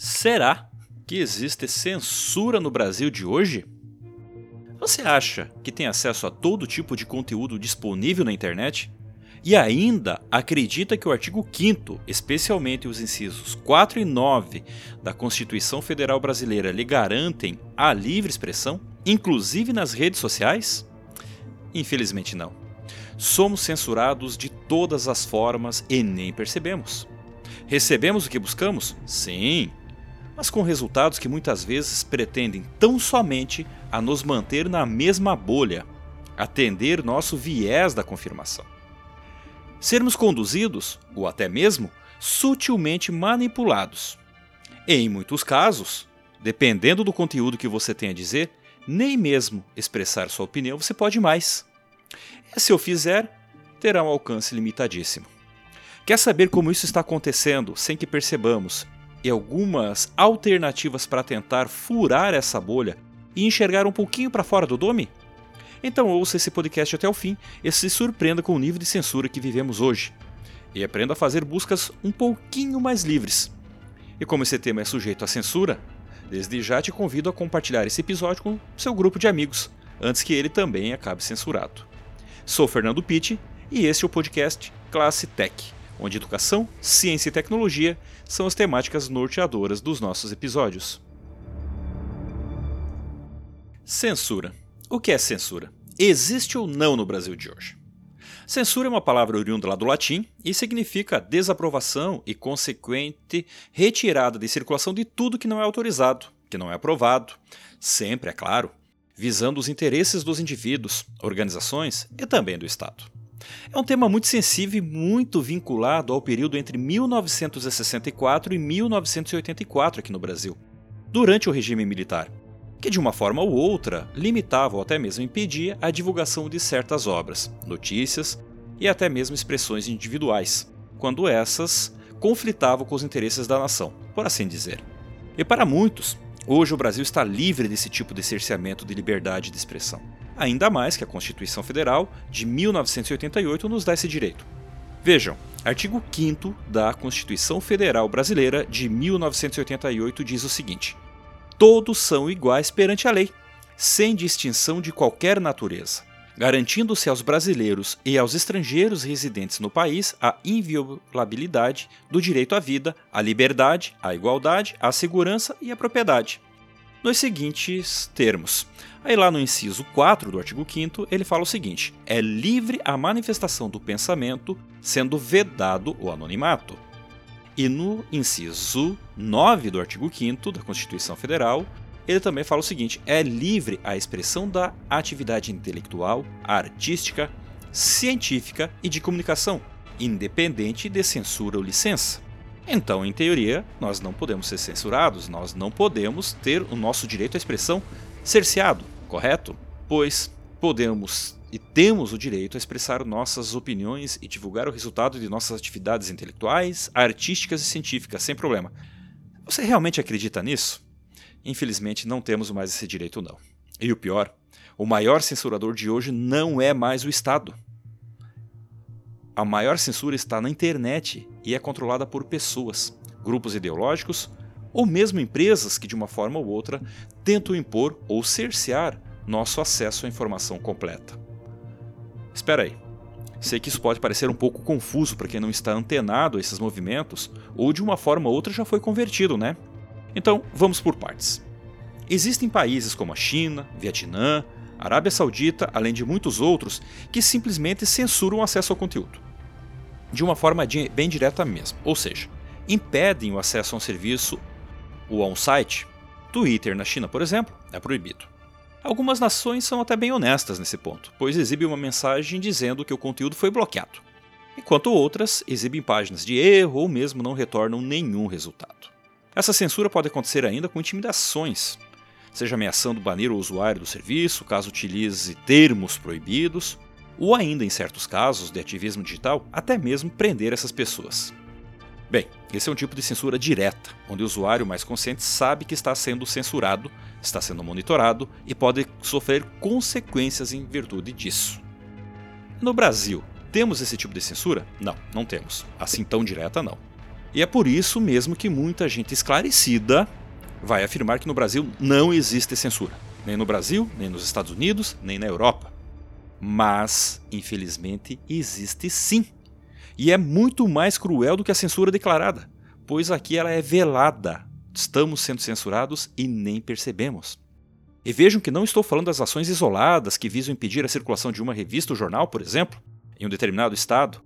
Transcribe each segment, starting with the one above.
Será que existe censura no Brasil de hoje? Você acha que tem acesso a todo tipo de conteúdo disponível na internet? E ainda acredita que o artigo 5, especialmente os incisos 4 e 9 da Constituição Federal Brasileira, lhe garantem a livre expressão, inclusive nas redes sociais? Infelizmente não. Somos censurados de todas as formas e nem percebemos. Recebemos o que buscamos? Sim, mas com resultados que muitas vezes pretendem tão somente a nos manter na mesma bolha, atender nosso viés da confirmação. Sermos conduzidos, ou até mesmo, sutilmente manipulados. E, em muitos casos, dependendo do conteúdo que você tem a dizer, nem mesmo expressar sua opinião você pode mais. E se eu fizer, terá um alcance limitadíssimo. Quer saber como isso está acontecendo sem que percebamos e algumas alternativas para tentar furar essa bolha e enxergar um pouquinho para fora do dome? Então ouça esse podcast até o fim e se surpreenda com o nível de censura que vivemos hoje. E aprenda a fazer buscas um pouquinho mais livres. E como esse tema é sujeito à censura, desde já te convido a compartilhar esse episódio com seu grupo de amigos, antes que ele também acabe censurado. Sou Fernando Pitti e este é o podcast Classe Tech onde educação, ciência e tecnologia são as temáticas norteadoras dos nossos episódios. Censura. O que é censura? Existe ou não no Brasil de hoje? Censura é uma palavra oriunda lá do latim e significa desaprovação e consequente retirada de circulação de tudo que não é autorizado, que não é aprovado, sempre, é claro, visando os interesses dos indivíduos, organizações e também do Estado. É um tema muito sensível e muito vinculado ao período entre 1964 e 1984 aqui no Brasil, durante o regime militar, que de uma forma ou outra limitava ou até mesmo impedia a divulgação de certas obras, notícias e até mesmo expressões individuais, quando essas conflitavam com os interesses da nação, por assim dizer. E para muitos, hoje o Brasil está livre desse tipo de cerceamento de liberdade de expressão ainda mais que a Constituição Federal de 1988 nos dá esse direito. Vejam, artigo 5 da Constituição Federal Brasileira de 1988 diz o seguinte: Todos são iguais perante a lei, sem distinção de qualquer natureza, garantindo-se aos brasileiros e aos estrangeiros residentes no país a inviolabilidade do direito à vida, à liberdade, à igualdade, à segurança e à propriedade. Nos seguintes termos: Aí lá no inciso 4 do artigo 5 ele fala o seguinte: é livre a manifestação do pensamento, sendo vedado o anonimato. E no inciso 9 do artigo 5 da Constituição Federal, ele também fala o seguinte: é livre a expressão da atividade intelectual, artística, científica e de comunicação, independente de censura ou licença. Então, em teoria, nós não podemos ser censurados, nós não podemos ter o nosso direito à expressão cerceado, correto? Pois podemos e temos o direito a expressar nossas opiniões e divulgar o resultado de nossas atividades intelectuais, artísticas e científicas sem problema. Você realmente acredita nisso? Infelizmente não temos mais esse direito não. E o pior, o maior censurador de hoje não é mais o Estado. A maior censura está na internet e é controlada por pessoas, grupos ideológicos ou mesmo empresas que, de uma forma ou outra, tentam impor ou cercear nosso acesso à informação completa. Espera aí. Sei que isso pode parecer um pouco confuso para quem não está antenado a esses movimentos ou de uma forma ou outra já foi convertido, né? Então, vamos por partes. Existem países como a China, Vietnã, Arábia Saudita, além de muitos outros, que simplesmente censuram o acesso ao conteúdo. De uma forma bem direta mesmo, ou seja, impedem o acesso a um serviço o on-site, Twitter na China, por exemplo, é proibido. Algumas nações são até bem honestas nesse ponto, pois exibem uma mensagem dizendo que o conteúdo foi bloqueado, enquanto outras exibem páginas de erro ou mesmo não retornam nenhum resultado. Essa censura pode acontecer ainda com intimidações, seja ameaçando banir o usuário do serviço caso utilize termos proibidos, ou ainda, em certos casos de ativismo digital, até mesmo prender essas pessoas. Bem, esse é um tipo de censura direta, onde o usuário mais consciente sabe que está sendo censurado, está sendo monitorado e pode sofrer consequências em virtude disso. No Brasil, temos esse tipo de censura? Não, não temos. Assim tão direta, não. E é por isso mesmo que muita gente esclarecida vai afirmar que no Brasil não existe censura. Nem no Brasil, nem nos Estados Unidos, nem na Europa. Mas, infelizmente, existe sim. E é muito mais cruel do que a censura declarada, pois aqui ela é velada. Estamos sendo censurados e nem percebemos. E vejam que não estou falando das ações isoladas que visam impedir a circulação de uma revista ou jornal, por exemplo, em um determinado estado.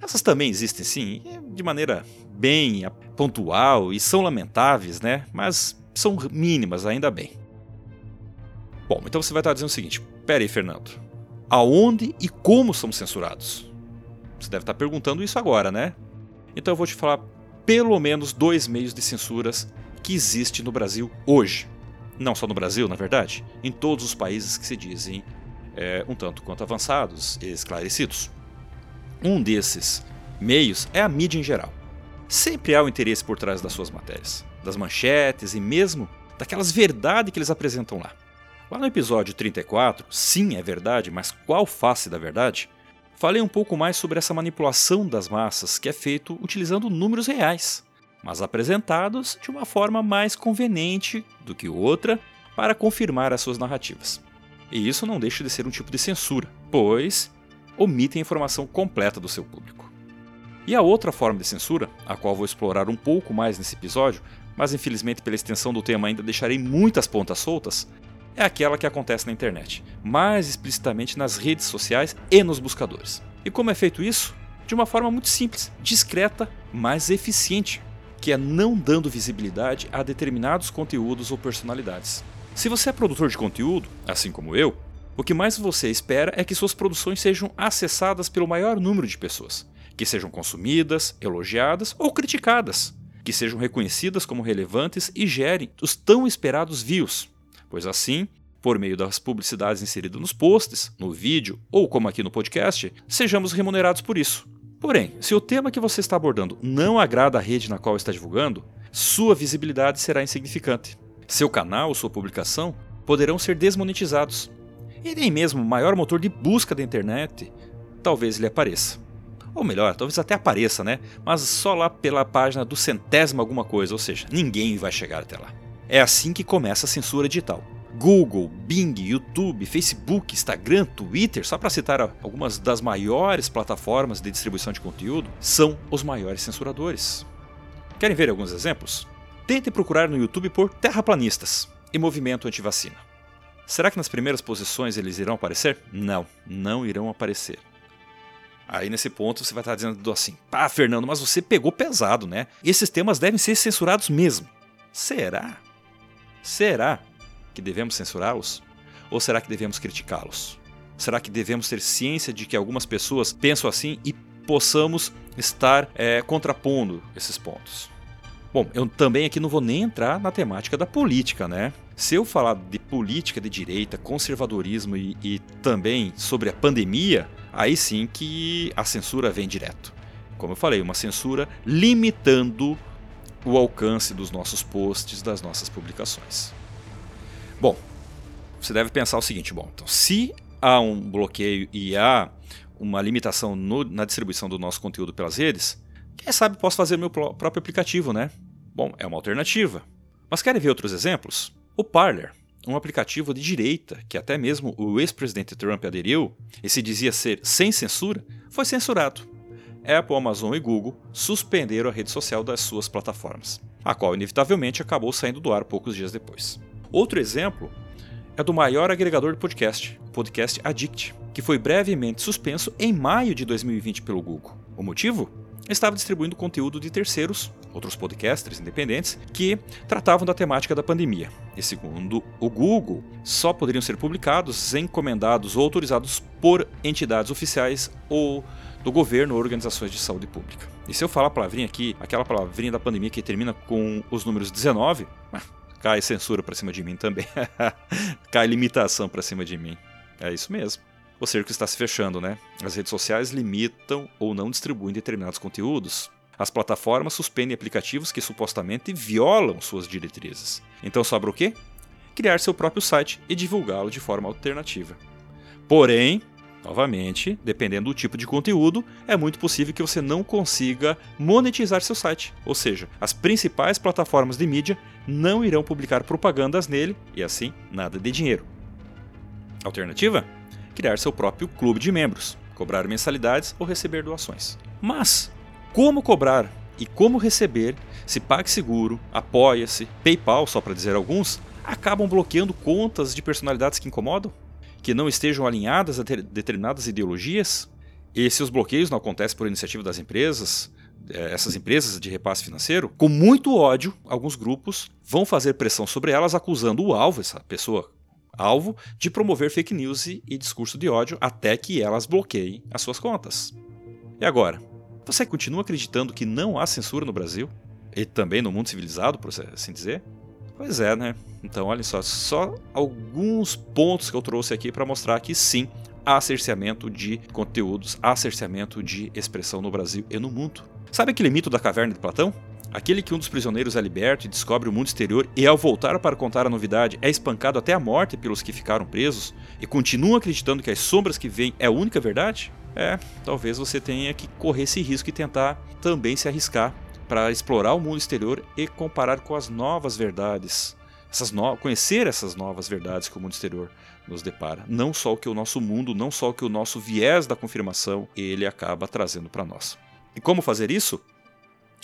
Essas também existem sim, de maneira bem pontual e são lamentáveis, né? Mas são mínimas, ainda bem. Bom, então você vai estar dizendo o seguinte: pera aí, Fernando. Aonde e como somos censurados? Você deve estar perguntando isso agora, né? Então eu vou te falar pelo menos dois meios de censuras que existe no Brasil hoje. Não só no Brasil, na verdade, em todos os países que se dizem é, um tanto quanto avançados e esclarecidos. Um desses meios é a mídia em geral. Sempre há o um interesse por trás das suas matérias, das manchetes e mesmo daquelas verdades que eles apresentam lá. Lá no episódio 34, sim, é verdade, mas qual face da verdade? Falei um pouco mais sobre essa manipulação das massas que é feito utilizando números reais, mas apresentados de uma forma mais conveniente do que outra para confirmar as suas narrativas. E isso não deixa de ser um tipo de censura, pois omite a informação completa do seu público. E a outra forma de censura, a qual vou explorar um pouco mais nesse episódio, mas infelizmente pela extensão do tema ainda deixarei muitas pontas soltas, é aquela que acontece na internet, mais explicitamente nas redes sociais e nos buscadores. E como é feito isso? De uma forma muito simples, discreta, mas eficiente, que é não dando visibilidade a determinados conteúdos ou personalidades. Se você é produtor de conteúdo, assim como eu, o que mais você espera é que suas produções sejam acessadas pelo maior número de pessoas, que sejam consumidas, elogiadas ou criticadas, que sejam reconhecidas como relevantes e gerem os tão esperados views, pois assim, por meio das publicidades inseridas nos posts, no vídeo ou como aqui no podcast, sejamos remunerados por isso. Porém, se o tema que você está abordando não agrada a rede na qual está divulgando, sua visibilidade será insignificante. Seu canal ou sua publicação poderão ser desmonetizados, e nem mesmo o maior motor de busca da internet talvez lhe apareça. Ou melhor, talvez até apareça, né? Mas só lá pela página do centésimo alguma coisa, ou seja, ninguém vai chegar até lá. É assim que começa a censura digital. Google, Bing, YouTube, Facebook, Instagram, Twitter, só para citar algumas das maiores plataformas de distribuição de conteúdo, são os maiores censuradores. Querem ver alguns exemplos? Tente procurar no YouTube por terraplanistas e movimento anti-vacina. Será que nas primeiras posições eles irão aparecer? Não, não irão aparecer. Aí nesse ponto você vai estar dizendo assim: pá, Fernando, mas você pegou pesado, né? Esses temas devem ser censurados mesmo. Será? Será que devemos censurá-los? Ou será que devemos criticá-los? Será que devemos ter ciência de que algumas pessoas pensam assim e possamos estar é, contrapondo esses pontos? Bom, eu também aqui não vou nem entrar na temática da política, né? Se eu falar de política de direita, conservadorismo e, e também sobre a pandemia, aí sim que a censura vem direto. Como eu falei, uma censura limitando o alcance dos nossos posts, das nossas publicações. Bom, você deve pensar o seguinte: bom, então, se há um bloqueio e há uma limitação no, na distribuição do nosso conteúdo pelas redes, quem sabe posso fazer meu próprio aplicativo, né? Bom, é uma alternativa. Mas querem ver outros exemplos? O Parler, um aplicativo de direita que até mesmo o ex-presidente Trump aderiu e se dizia ser sem censura, foi censurado. Apple, Amazon e Google suspenderam a rede social das suas plataformas, a qual inevitavelmente acabou saindo do ar poucos dias depois. Outro exemplo é do maior agregador de podcast, o podcast Addict, que foi brevemente suspenso em maio de 2020 pelo Google. O motivo? estava distribuindo conteúdo de terceiros, outros podcasters independentes, que tratavam da temática da pandemia. E segundo o Google, só poderiam ser publicados, encomendados ou autorizados por entidades oficiais ou do governo ou organizações de saúde pública. E se eu falar a palavrinha aqui, aquela palavrinha da pandemia que termina com os números 19, ah, cai censura para cima de mim também. cai limitação para cima de mim. É isso mesmo o cerco está se fechando, né? As redes sociais limitam ou não distribuem determinados conteúdos. As plataformas suspendem aplicativos que supostamente violam suas diretrizes. Então sobra o quê? Criar seu próprio site e divulgá-lo de forma alternativa. Porém, Novamente, dependendo do tipo de conteúdo, é muito possível que você não consiga monetizar seu site. Ou seja, as principais plataformas de mídia não irão publicar propagandas nele e assim nada de dinheiro. Alternativa? Criar seu próprio clube de membros, cobrar mensalidades ou receber doações. Mas como cobrar e como receber se PagSeguro, Apoia-se, PayPal, só para dizer alguns, acabam bloqueando contas de personalidades que incomodam? Que não estejam alinhadas a determinadas ideologias. E se os bloqueios não acontecem por iniciativa das empresas, eh, essas empresas de repasse financeiro, com muito ódio, alguns grupos vão fazer pressão sobre elas, acusando o alvo, essa pessoa alvo, de promover fake news e discurso de ódio até que elas bloqueiem as suas contas. E agora? Você continua acreditando que não há censura no Brasil? E também no mundo civilizado, por assim dizer? Pois é, né? Então, olha só, só alguns pontos que eu trouxe aqui para mostrar que sim, há cerceamento de conteúdos, há cerceamento de expressão no Brasil e no mundo. Sabe aquele mito da caverna de Platão? Aquele que um dos prisioneiros é liberto e descobre o mundo exterior e, ao voltar para contar a novidade, é espancado até a morte pelos que ficaram presos e continuam acreditando que as sombras que vêm é a única verdade? É, talvez você tenha que correr esse risco e tentar também se arriscar para explorar o mundo exterior e comparar com as novas verdades. Essas no... Conhecer essas novas verdades que o mundo exterior nos depara. Não só o que o nosso mundo, não só o que o nosso viés da confirmação ele acaba trazendo para nós. E como fazer isso?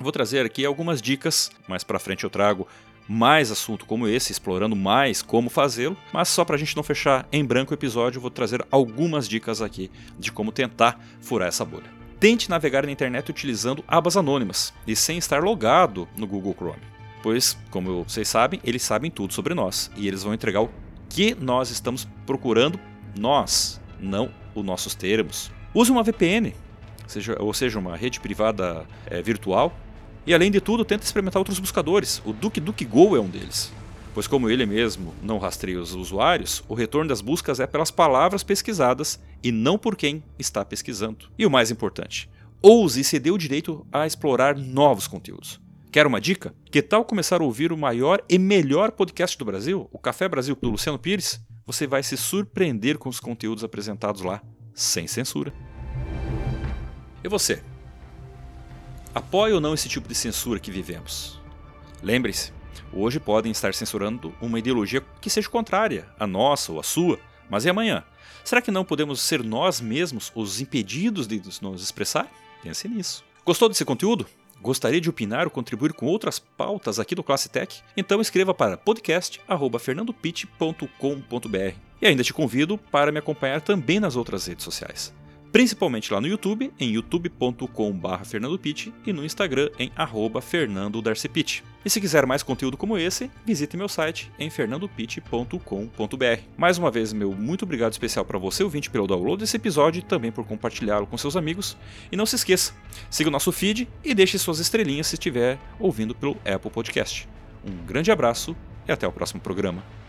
Vou trazer aqui algumas dicas, mais para frente eu trago mais assunto como esse, explorando mais como fazê-lo, mas só para a gente não fechar em branco o episódio, vou trazer algumas dicas aqui de como tentar furar essa bolha. Tente navegar na internet utilizando abas anônimas e sem estar logado no Google Chrome. Pois, como vocês sabem, eles sabem tudo sobre nós e eles vão entregar o que nós estamos procurando, nós, não os nossos termos. Use uma VPN, ou seja, uma rede privada é, virtual. E além de tudo, tente experimentar outros buscadores. O DuckDuckGo é um deles pois, como ele mesmo não rastreia os usuários, o retorno das buscas é pelas palavras pesquisadas e não por quem está pesquisando. E o mais importante, ouse e dê o direito a explorar novos conteúdos. Quer uma dica? Que tal começar a ouvir o maior e melhor podcast do Brasil, o Café Brasil do Luciano Pires? Você vai se surpreender com os conteúdos apresentados lá, sem censura. E você? Apoia ou não esse tipo de censura que vivemos? Lembre-se, Hoje podem estar censurando uma ideologia que seja contrária à nossa ou à sua, mas e amanhã? Será que não podemos ser nós mesmos os impedidos de nos expressar? Pense nisso. Gostou desse conteúdo? Gostaria de opinar ou contribuir com outras pautas aqui do Classe Tech? Então escreva para podcast@fernandopit.com.br. E ainda te convido para me acompanhar também nas outras redes sociais principalmente lá no YouTube, em youtube.com.br e no Instagram em fernandodarcipit. E se quiser mais conteúdo como esse, visite meu site em fernandopitt.com.br. Mais uma vez, meu muito obrigado especial para você, ouvinte, pelo download desse episódio e também por compartilhá-lo com seus amigos. E não se esqueça, siga o nosso feed e deixe suas estrelinhas se estiver ouvindo pelo Apple Podcast. Um grande abraço e até o próximo programa.